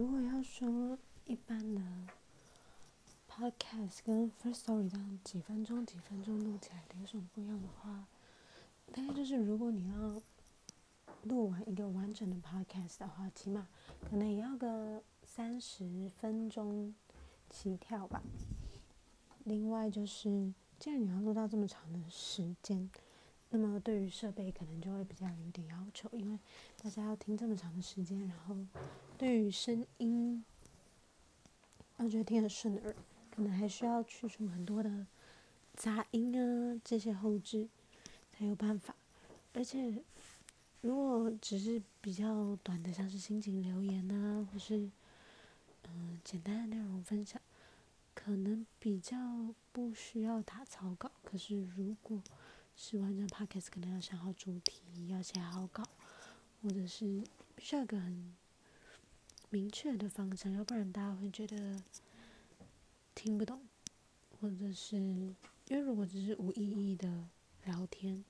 如果要说一般的 podcast 跟 first story 这样几分钟几分钟录起来的有什么不一样的话，大概就是如果你要录完一个完整的 podcast 的话，起码可能也要个三十分钟起跳吧。另外就是，既然你要录到这么长的时间，那么对于设备可能就会比较有点要求，因为大家要听这么长的时间，然后对于声音要觉得听得顺耳，可能还需要去除很多的杂音啊这些后置才有办法，而且。如果只是比较短的，像是心情留言呐，或是嗯简单的内容分享，可能比较不需要打草稿。可是如果是完整 podcast，可能要想好主题，要写好稿，或者是必须要个很明确的方向，要不然大家会觉得听不懂，或者是因为如果只是无意义的聊天。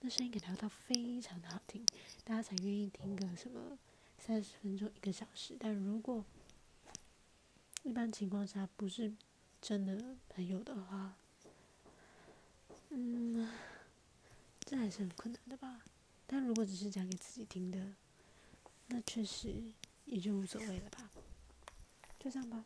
那声音给调到非常的好听，大家才愿意听个什么三十分钟一个小时。但如果一般情况下不是真的朋友的话，嗯，这还是很困难的吧。但如果只是讲给自己听的，那确实也就无所谓了吧。就这样吧。